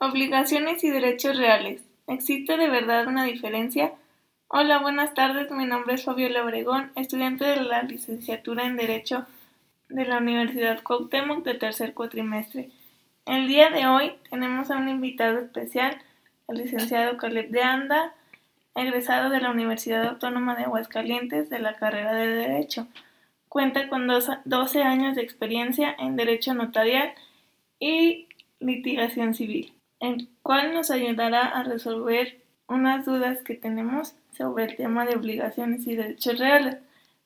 Obligaciones y derechos reales. ¿Existe de verdad una diferencia? Hola, buenas tardes. Mi nombre es Fabiola Obregón, estudiante de la licenciatura en Derecho de la Universidad Cuauhtémoc de tercer cuatrimestre. El día de hoy tenemos a un invitado especial, el licenciado Caleb de Anda, egresado de la Universidad Autónoma de Aguascalientes de la carrera de Derecho. Cuenta con 12 años de experiencia en Derecho Notarial y Litigación Civil, el cual nos ayudará a resolver unas dudas que tenemos sobre el tema de obligaciones y derechos reales.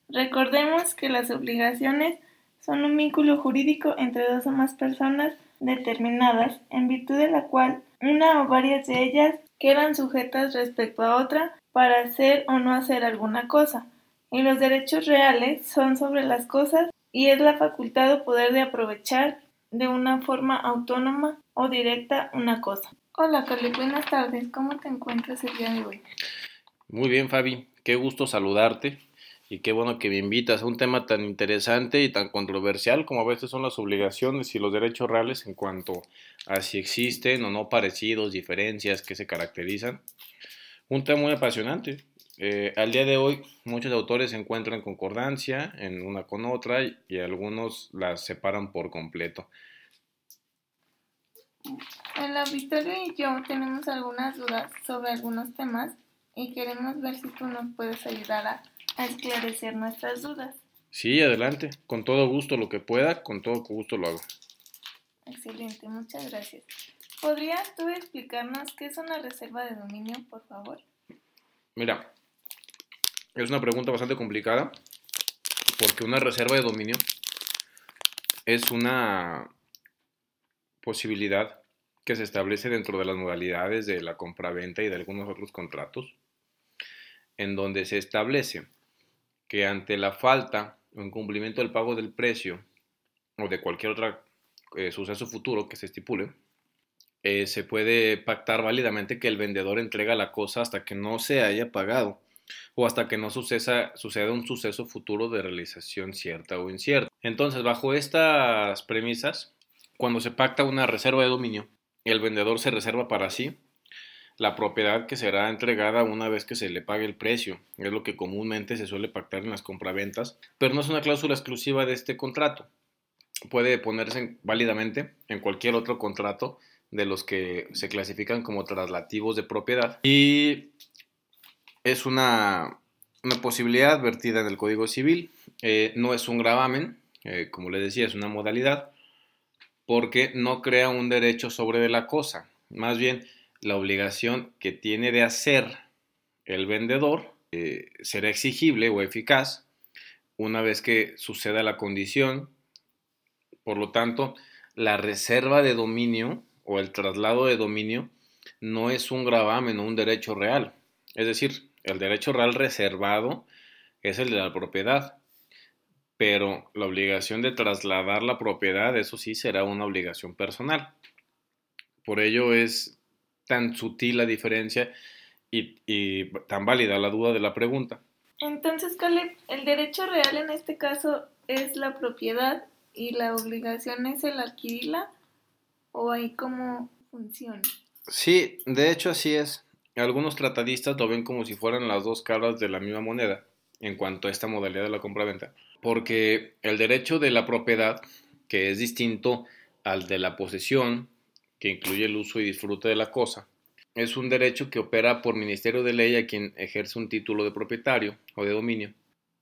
Recordemos que las obligaciones son un vínculo jurídico entre dos o más personas determinadas, en virtud de la cual una o varias de ellas quedan sujetas respecto a otra para hacer o no hacer alguna cosa. Y los derechos reales son sobre las cosas y es la facultad o poder de aprovechar de una forma autónoma o directa una cosa. Hola Carly, buenas tardes. ¿Cómo te encuentras el día de hoy? Muy bien, Fabi. Qué gusto saludarte y qué bueno que me invitas a un tema tan interesante y tan controversial como a veces son las obligaciones y los derechos reales en cuanto a si existen o no parecidos, diferencias que se caracterizan. Un tema muy apasionante. Eh, al día de hoy muchos autores encuentran concordancia en una con otra y algunos las separan por completo. El auditorio y yo tenemos algunas dudas sobre algunos temas y queremos ver si tú nos puedes ayudar a, esclarecer nuestras dudas. Sí, adelante, con todo gusto lo que pueda, con todo gusto lo hago. Excelente, muchas gracias. ¿Podrías tú explicarnos qué es una reserva de dominio, por favor? Mira, es una pregunta bastante complicada porque una reserva de dominio es una posibilidad que se establece dentro de las modalidades de la compraventa y de algunos otros contratos, en donde se establece que ante la falta o incumplimiento del pago del precio o de cualquier otro eh, suceso futuro que se estipule, eh, se puede pactar válidamente que el vendedor entrega la cosa hasta que no se haya pagado o hasta que no suceda, suceda un suceso futuro de realización cierta o incierta. Entonces, bajo estas premisas, cuando se pacta una reserva de dominio, el vendedor se reserva para sí la propiedad que será entregada una vez que se le pague el precio. Es lo que comúnmente se suele pactar en las compraventas, pero no es una cláusula exclusiva de este contrato. Puede ponerse válidamente en cualquier otro contrato de los que se clasifican como traslativos de propiedad. Y es una, posibilidad vertida en el Código Civil. Eh, no es un gravamen, eh, como le decía, es una modalidad porque no crea un derecho sobre la cosa. Más bien, la obligación que tiene de hacer el vendedor eh, será exigible o eficaz una vez que suceda la condición. Por lo tanto, la reserva de dominio o el traslado de dominio no es un gravamen o un derecho real. Es decir, el derecho real reservado es el de la propiedad pero la obligación de trasladar la propiedad, eso sí será una obligación personal. Por ello es tan sutil la diferencia y, tan válida la duda de la pregunta. Entonces, Caleb, ¿el derecho real en este caso es la propiedad y la obligación es el adquirirla? ¿O ahí cómo funciona? Sí, de hecho así es. Algunos tratadistas lo ven como si fueran las dos caras de la misma moneda en cuanto a esta modalidad de la compra-venta porque el derecho de la propiedad, que es distinto al de la posesión, que incluye el uso y disfrute de la cosa, es un derecho que opera por ministerio de ley a quien ejerce un título de propietario o de dominio.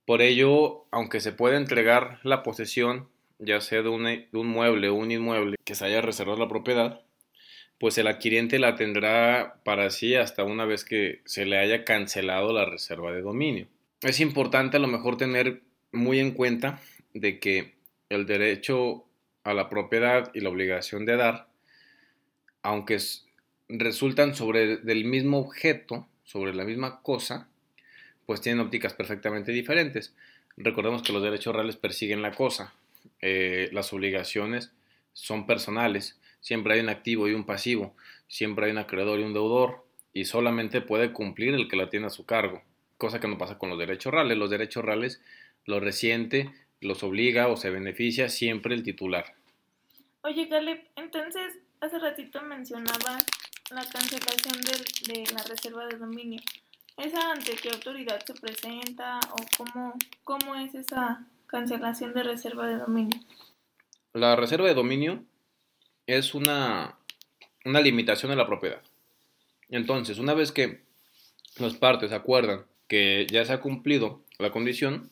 Por ello, aunque se puede entregar la posesión, ya sea de un, mueble o un inmueble que se haya reservado la propiedad, pues el adquiriente la tendrá para sí hasta una vez que se le haya cancelado la reserva de dominio. Es importante a lo mejor tener muy en cuenta de que el derecho a la propiedad y la obligación de dar, aunque resultan sobre del mismo objeto, sobre la misma cosa, pues tienen ópticas perfectamente diferentes. Recordemos que los derechos reales persiguen la cosa, eh, las obligaciones son personales, siempre hay un activo y un pasivo, siempre hay un acreedor y un deudor, y solamente puede cumplir el que la tiene a su cargo, cosa que no pasa con los derechos reales. Los derechos reales lo reciente los obliga o se beneficia siempre el titular. Oye, Caleb, entonces hace ratito mencionabas la cancelación de, de la reserva de dominio. ¿Esa ante qué autoridad se presenta o cómo, cómo es esa cancelación de reserva de dominio? La reserva de dominio es una, una limitación de la propiedad. Entonces, una vez que las partes acuerdan que ya se ha cumplido la condición,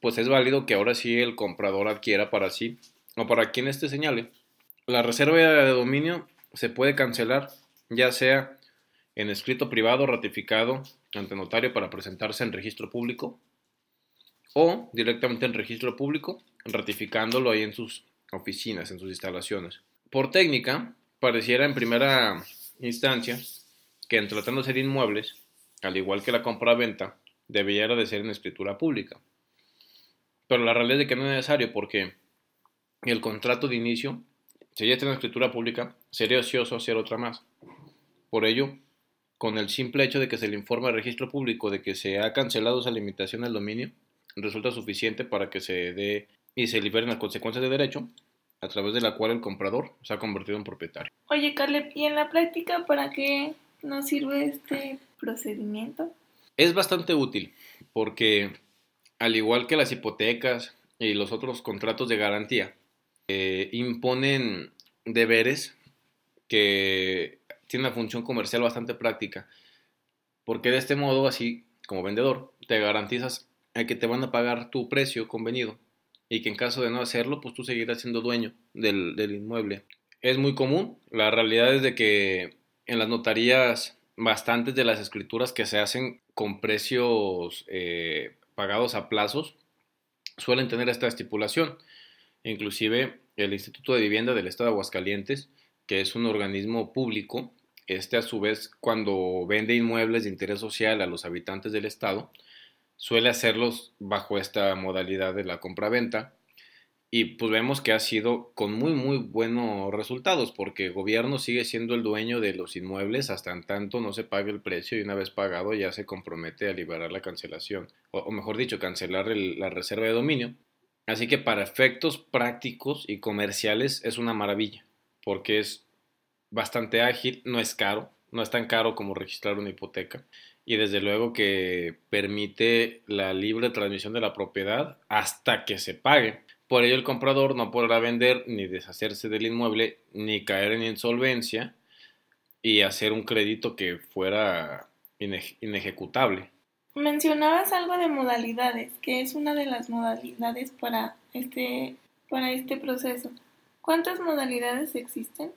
pues es válido que ahora sí el comprador adquiera para sí o para quien este señale. La reserva de dominio se puede cancelar ya sea en escrito privado ratificado ante notario para presentarse en registro público o directamente en registro público ratificándolo ahí en sus oficinas, en sus instalaciones. Por técnica, pareciera en primera instancia que en tratándose de inmuebles, al igual que la compra-venta, debiera de ser en escritura pública. Pero la realidad es que no es necesario porque el contrato de inicio, si ya está en escritura pública, sería ocioso hacer otra más. Por ello, con el simple hecho de que se le informe al registro público de que se ha cancelado esa limitación al dominio, resulta suficiente para que se dé y se liberen las consecuencias de derecho a través de la cual el comprador se ha convertido en propietario. Oye, Caleb, ¿y en la práctica para qué nos sirve este procedimiento? Es bastante útil porque, al igual que las hipotecas y los otros contratos de garantía, eh, imponen deberes que tienen una función comercial bastante práctica, porque de este modo, así como vendedor, te garantizas que te van a pagar tu precio convenido y que en caso de no hacerlo, pues tú seguirás siendo dueño del, inmueble. Es muy común, la realidad es de que en las notarías bastantes de las escrituras que se hacen con precios eh, pagados a plazos suelen tener esta estipulación. Inclusive el Instituto de Vivienda del Estado de Aguascalientes, que es un organismo público, este a su vez cuando vende inmuebles de interés social a los habitantes del Estado, suele hacerlos bajo esta modalidad de la compra-venta y pues vemos que ha sido con muy muy buenos resultados porque el gobierno sigue siendo el dueño de los inmuebles hasta en tanto no se pague el precio y una vez pagado ya se compromete a liberar la cancelación o, mejor dicho cancelar la reserva de dominio. Así que para efectos prácticos y comerciales es una maravilla porque es bastante ágil no es caro no es tan caro como registrar una hipoteca y desde luego que permite la libre transmisión de la propiedad hasta que se pague. Por ello el comprador no podrá vender ni deshacerse del inmueble ni caer en insolvencia y hacer un crédito que fuera inejecutable. Mencionabas algo de modalidades, que es una de las modalidades para este, para este proceso. ¿Cuántas modalidades existen?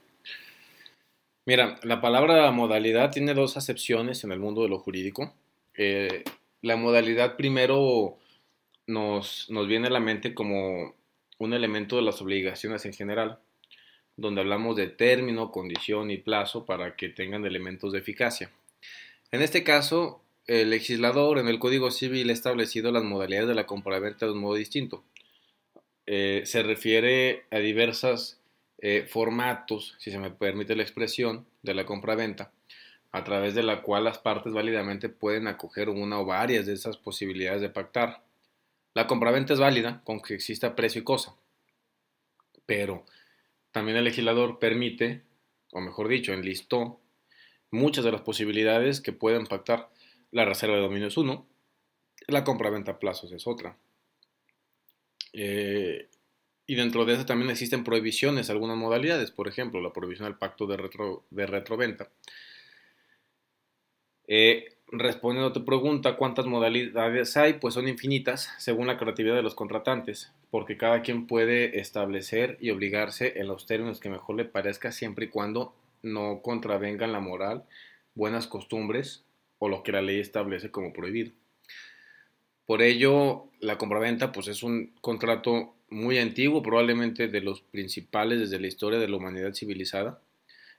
Mira, la palabra modalidad tiene dos acepciones en el mundo de lo jurídico. Eh, la modalidad primero nos, nos viene a la mente como un elemento de las obligaciones en general, donde hablamos de término, condición y plazo para que tengan elementos de eficacia. En este caso, el legislador en el Código Civil ha establecido las modalidades de la compraventa de un modo distinto. Eh, se refiere a diversas eh, formatos, si se me permite la expresión, de la compra-venta, a través de la cual las partes válidamente pueden acoger una o varias de esas posibilidades de pactar. La compraventa es válida con que exista precio y cosa, pero también el legislador permite, o mejor dicho, enlistó muchas de las posibilidades que pueden pactar. La reserva de dominio es uno, la compraventa a plazos es otra. Eh, y dentro de eso también existen prohibiciones, algunas modalidades, por ejemplo, la prohibición del pacto de, retro, de retroventa. Eh, respondiendo a tu pregunta, ¿cuántas modalidades hay? Pues son infinitas, según la creatividad de los contratantes, porque cada quien puede establecer y obligarse en los términos que mejor le parezca, siempre y cuando no contravengan la moral, buenas costumbres o lo que la ley establece como prohibido. Por ello, la compraventa pues es un contrato muy antiguo, probablemente de los principales desde la historia de la humanidad civilizada,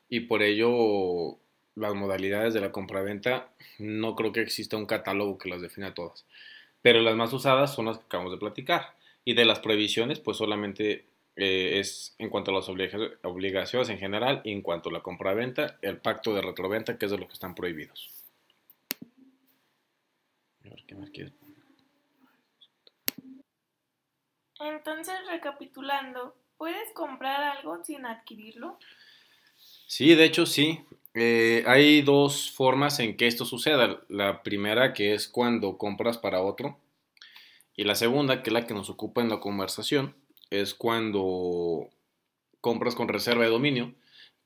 y por ello las modalidades de la compraventa no creo que exista un catálogo que las defina todas, pero las más usadas son las que acabamos de platicar, y de las prohibiciones pues solamente eh, es en cuanto a las obligaciones en general y en cuanto a la compraventa, el pacto de retroventa que es de los que están prohibidos. ¿Qué más entonces, recapitulando, ¿Puedes comprar algo sin adquirirlo? Sí, de hecho sí. Eh, hay dos formas en que esto suceda. La primera que es cuando compras para otro y la segunda, que es la que nos ocupa en la conversación, es cuando compras con reserva de dominio,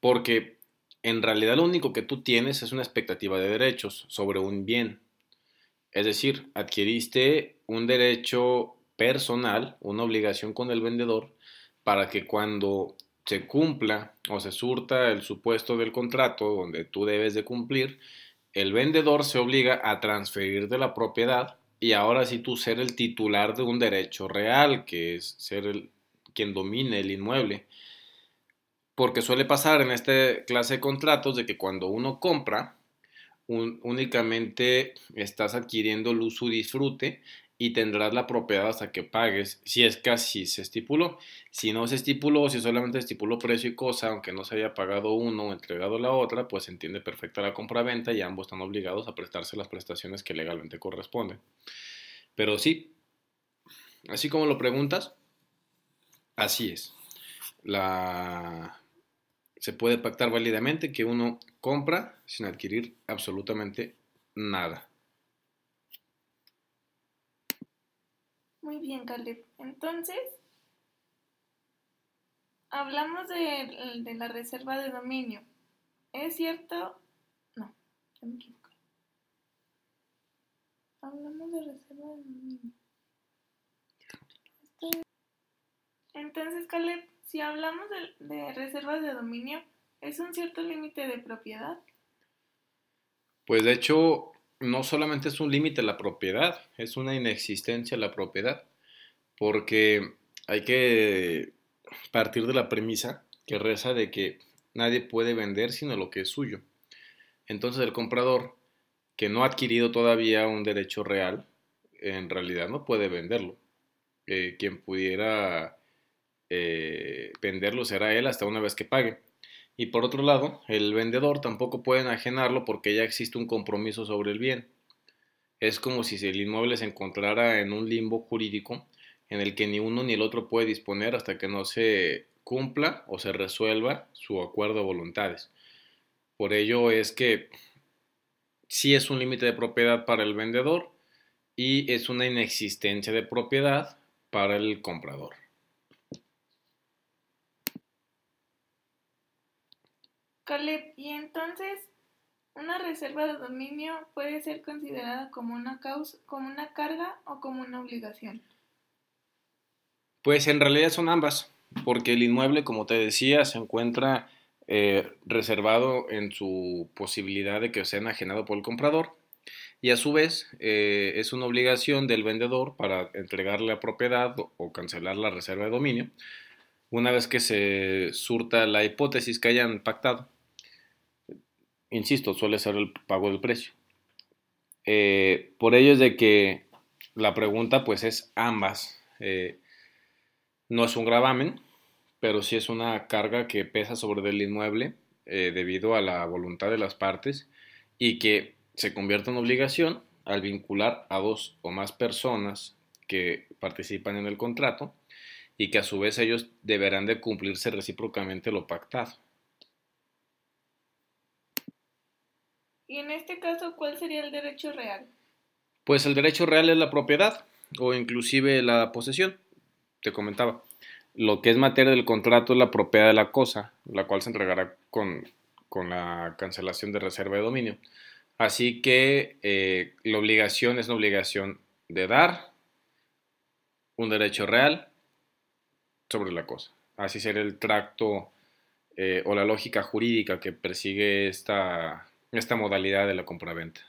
porque en realidad lo único que tú tienes es una expectativa de derechos sobre un bien. Es decir, adquiriste un derecho personal, una obligación con el vendedor, para que cuando se cumpla o se surta el supuesto del contrato donde tú debes de cumplir, el vendedor se obliga a transferir de la propiedad y ahora sí tú ser el titular de un derecho real, que es ser el, quien domine el inmueble. Porque suele pasar en esta clase de contratos de que cuando uno compra, únicamente estás adquiriendo el uso y disfrute y tendrás la propiedad hasta que pagues, si es que se estipuló. Si no se estipuló, si solamente estipuló precio y cosa, aunque no se haya pagado uno o entregado la otra, pues se entiende perfecta la compra-venta y ambos están obligados a prestarse las prestaciones que legalmente corresponden. Pero sí, así como lo preguntas, así es. La... Se puede pactar válidamente que uno compra sin adquirir absolutamente nada. Bien, Caleb. Entonces, hablamos de, la reserva de dominio. ¿Es cierto? No, ya me equivoqué. Hablamos de reserva de dominio. Entonces, Caleb, si hablamos de, de reservas de dominio, ¿es un cierto límite de propiedad? Pues de hecho, no solamente es un límite la propiedad, es una inexistencia la propiedad, porque hay que partir de la premisa que reza de que nadie puede vender sino lo que es suyo. Entonces el comprador que no ha adquirido todavía un derecho real, en realidad no puede venderlo. Eh, quien pudiera eh, venderlo será él hasta una vez que pague. Y por otro lado, el vendedor tampoco puede enajenarlo porque ya existe un compromiso sobre el bien. Es como si el inmueble se encontrara en un limbo jurídico en el que ni uno ni el otro puede disponer hasta que no se cumpla o se resuelva su acuerdo de voluntades. Por ello es que sí es un límite de propiedad para el vendedor y es una inexistencia de propiedad para el comprador. Caleb, y entonces, ¿una reserva de dominio puede ser considerada como una, causa, como una carga o como una obligación? Pues en realidad son ambas, porque el inmueble, como te decía, se encuentra eh, reservado en su posibilidad de que sea enajenado por el comprador y a su vez eh, es una obligación del vendedor para entregarle la propiedad o cancelar la reserva de dominio una vez que se surta la hipótesis que hayan pactado insisto, suele ser el pago del precio. Eh, por ello es de que la pregunta pues es ambas. No es un gravamen, pero sí es una carga que pesa sobre el inmueble eh, debido a la voluntad de las partes y que se convierte en obligación al vincular a dos o más personas que participan en el contrato y que a su vez ellos deberán de cumplirse recíprocamente lo pactado. Y en este caso, ¿cuál sería el derecho real? Pues el derecho real es la propiedad o inclusive la posesión, te comentaba. Lo que es materia del contrato es la propiedad de la cosa, la cual se entregará con, la cancelación de reserva de dominio. Así que eh, la obligación es una obligación de dar un derecho real sobre la cosa. Así será el tracto eh, o la lógica jurídica que persigue esta esta modalidad de la compraventa.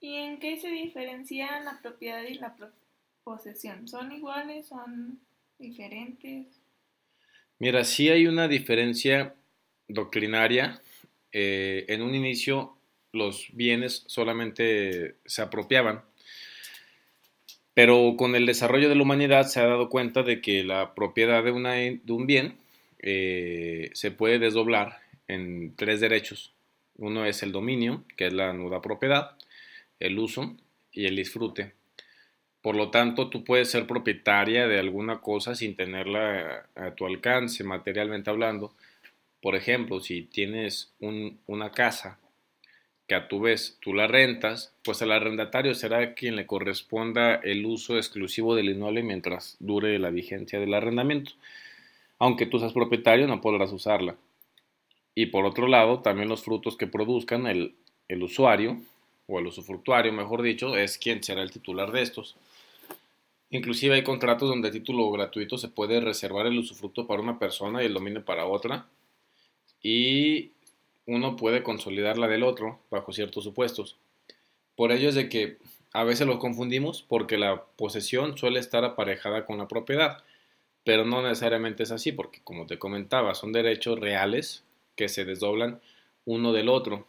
¿Y en qué se diferencian la propiedad y la posesión? ¿Son iguales? ¿Son diferentes? Mira, sí hay una diferencia doctrinaria. Eh, en un inicio los bienes solamente se apropiaban, pero con el desarrollo de la humanidad se ha dado cuenta de que la propiedad de, un bien eh, se puede desdoblar en tres derechos. Uno es el dominio, que es la nuda propiedad, el uso y el disfrute. Por lo tanto, tú puedes ser propietaria de alguna cosa sin tenerla a, tu alcance, materialmente hablando. Por ejemplo, si tienes una casa que a tu vez tú la rentas, pues el arrendatario será quien le corresponda el uso exclusivo del inmueble mientras dure la vigencia del arrendamiento. Aunque tú seas propietario, no podrás usarla. Y por otro lado, también los frutos que produzcan el, el usuario, o el usufructuario, mejor dicho, es quien será el titular de estos. Inclusive hay contratos donde a título gratuito se puede reservar el usufructo para una persona y el dominio para otra. Y uno puede consolidar la del otro bajo ciertos supuestos. Por ello es de que a veces los confundimos porque la posesión suele estar aparejada con la propiedad, pero no necesariamente es así porque como te comentaba son derechos reales que se desdoblan uno del otro.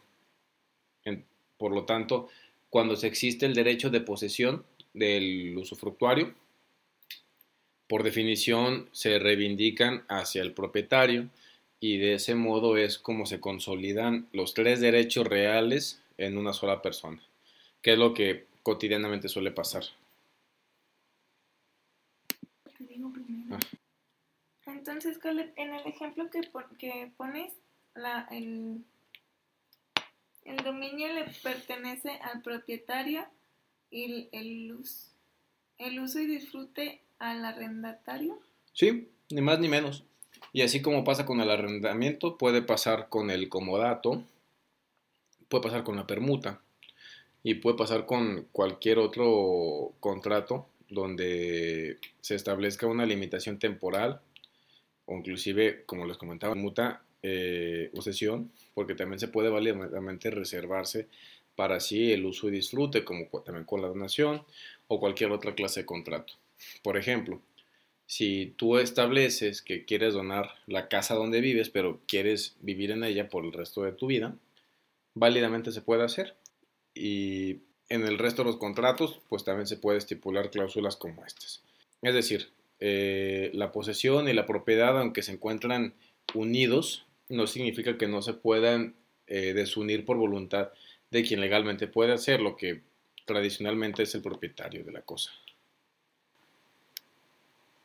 por lo tanto, cuando se existe el derecho de posesión del usufructuario, por definición se reivindican hacia el propietario y de ese modo es como se consolidan los tres derechos reales en una sola persona, que es lo que cotidianamente suele pasar. Ah. Entonces, en el ejemplo que, que pones, la, el, el dominio le pertenece al propietario y el, uso, el uso y disfrute al arrendatario. Sí, ni más ni menos. Y así como pasa con el arrendamiento, puede pasar con el comodato, puede pasar con la permuta y puede pasar con cualquier otro contrato donde se establezca una limitación temporal o inclusive, como les comentaba, muta eh, o sesión, porque también se puede válidamente reservarse para así el uso y disfrute, como también con la donación o cualquier otra clase de contrato. Por ejemplo, si tú estableces que quieres donar la casa donde vives, pero quieres vivir en ella por el resto de tu vida, válidamente se puede hacer. Y en el resto de los contratos, pues también se puede estipular cláusulas como estas. Es decir, eh, la posesión y la propiedad, aunque se encuentran unidos, no significa que no se puedan eh, desunir por voluntad de quien legalmente puede hacer lo que tradicionalmente es el propietario de la cosa.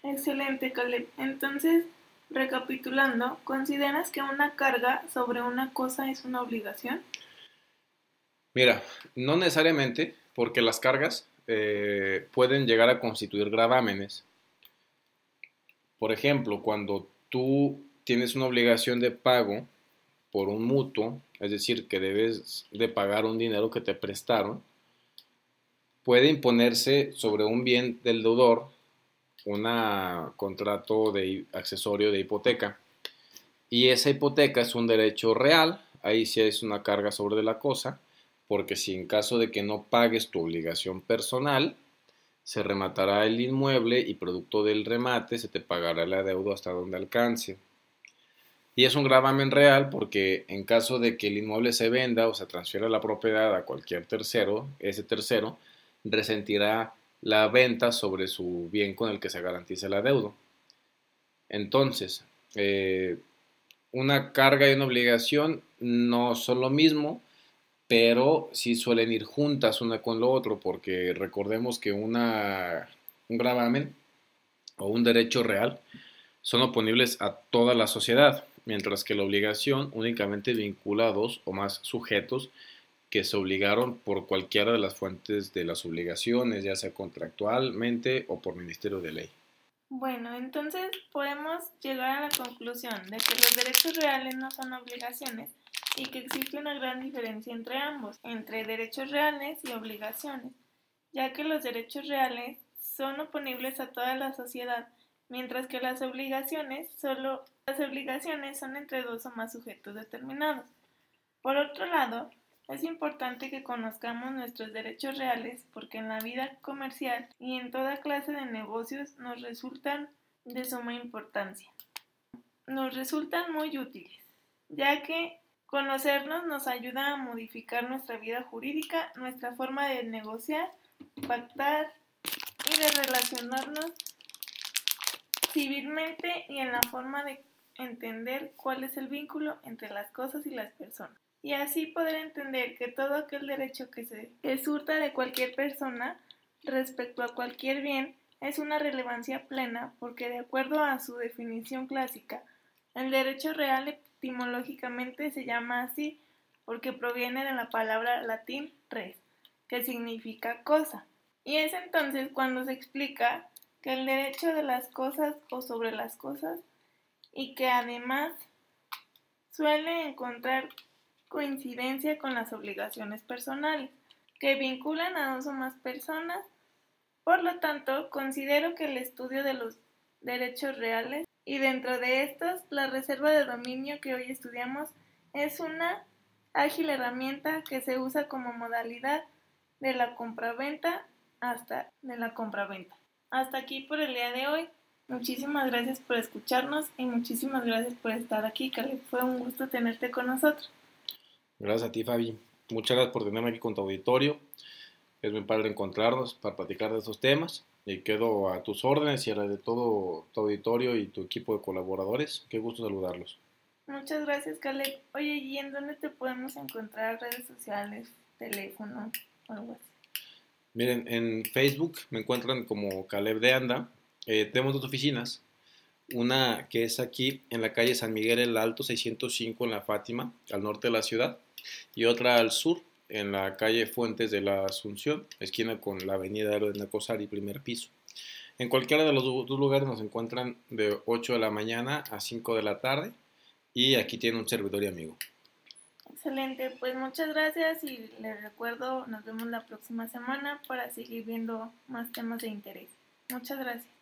Excelente, Caleb. Entonces, recapitulando, ¿consideras que una carga sobre una cosa es una obligación? Mira, no necesariamente, porque las cargas eh, pueden llegar a constituir gravámenes. Por ejemplo, cuando tú tienes una obligación de pago por un mutuo, es decir, que debes de pagar un dinero que te prestaron, puede imponerse sobre un bien del deudor un contrato de accesorio de hipoteca. Y esa hipoteca es un derecho real, ahí sí es una carga sobre la cosa, porque si en caso de que no pagues tu obligación personal, se rematará el inmueble y producto del remate se te pagará la deuda hasta donde alcance. Y es un gravamen real porque en caso de que el inmueble se venda o se transfiera la propiedad a cualquier tercero, ese tercero resentirá la venta sobre su bien con el que se garantiza la deuda. Entonces, eh, una carga y una obligación no son lo mismo, pero sí suelen ir juntas una con lo otro, porque recordemos que una, un gravamen o un derecho real son oponibles a toda la sociedad, mientras que la obligación únicamente vincula a dos o más sujetos que se obligaron por cualquiera de las fuentes de las obligaciones, ya sea contractualmente o por Ministerio de Ley. Bueno, entonces podemos llegar a la conclusión de que los derechos reales no son obligaciones y que existe una gran diferencia entre ambos, entre derechos reales y obligaciones, ya que los derechos reales son oponibles a toda la sociedad, mientras que las obligaciones solo las obligaciones son entre dos o más sujetos determinados. Por otro lado, es importante que conozcamos nuestros derechos reales porque en la vida comercial y en toda clase de negocios nos resultan de suma importancia. Nos resultan muy útiles, ya que conocernos nos ayuda a modificar nuestra vida jurídica, nuestra forma de negociar, pactar y de relacionarnos civilmente y en la forma de entender cuál es el vínculo entre las cosas y las personas y así poder entender que todo aquel derecho que se surta de cualquier persona respecto a cualquier bien es una relevancia plena porque de acuerdo a su definición clásica, el derecho real etimológicamente se llama así porque proviene de la palabra latín res, que significa cosa. Y es entonces cuando se explica que el derecho de las cosas o sobre las cosas y que además suele encontrar coincidencia con las obligaciones personales, que vinculan a dos o más personas. Por lo tanto, considero que el estudio de los derechos reales y dentro de estos, la reserva de dominio que hoy estudiamos es una ágil herramienta que se usa como modalidad de la compraventa hasta de la compraventa. Hasta aquí por el día de hoy. Muchísimas gracias por escucharnos y muchísimas gracias por estar aquí, Caleb. Fue un gusto tenerte con nosotros. Gracias a ti, Fabi. Muchas gracias por tenerme aquí con tu auditorio. Es muy padre encontrarnos para platicar de estos temas. Y quedo a tus órdenes y a la de todo tu auditorio y tu equipo de colaboradores. Qué gusto saludarlos. Muchas gracias, Caleb. Oye, ¿y en dónde te podemos encontrar? Redes sociales, teléfono, algo así. Miren, en Facebook me encuentran como Caleb de Anda eh, tenemos dos oficinas. Una que es aquí en la calle San Miguel el Alto 605 en la Fátima, al norte de la ciudad, y otra al sur, en la calle Fuentes de la Asunción, esquina con la avenida de Nacosari, primer piso. En cualquiera de los dos lugares nos encuentran de 8 de la mañana a 5 de la tarde y aquí tiene un servidor y amigo. Excelente, pues muchas gracias y les recuerdo, nos vemos la próxima semana para seguir viendo más temas de interés. Muchas gracias.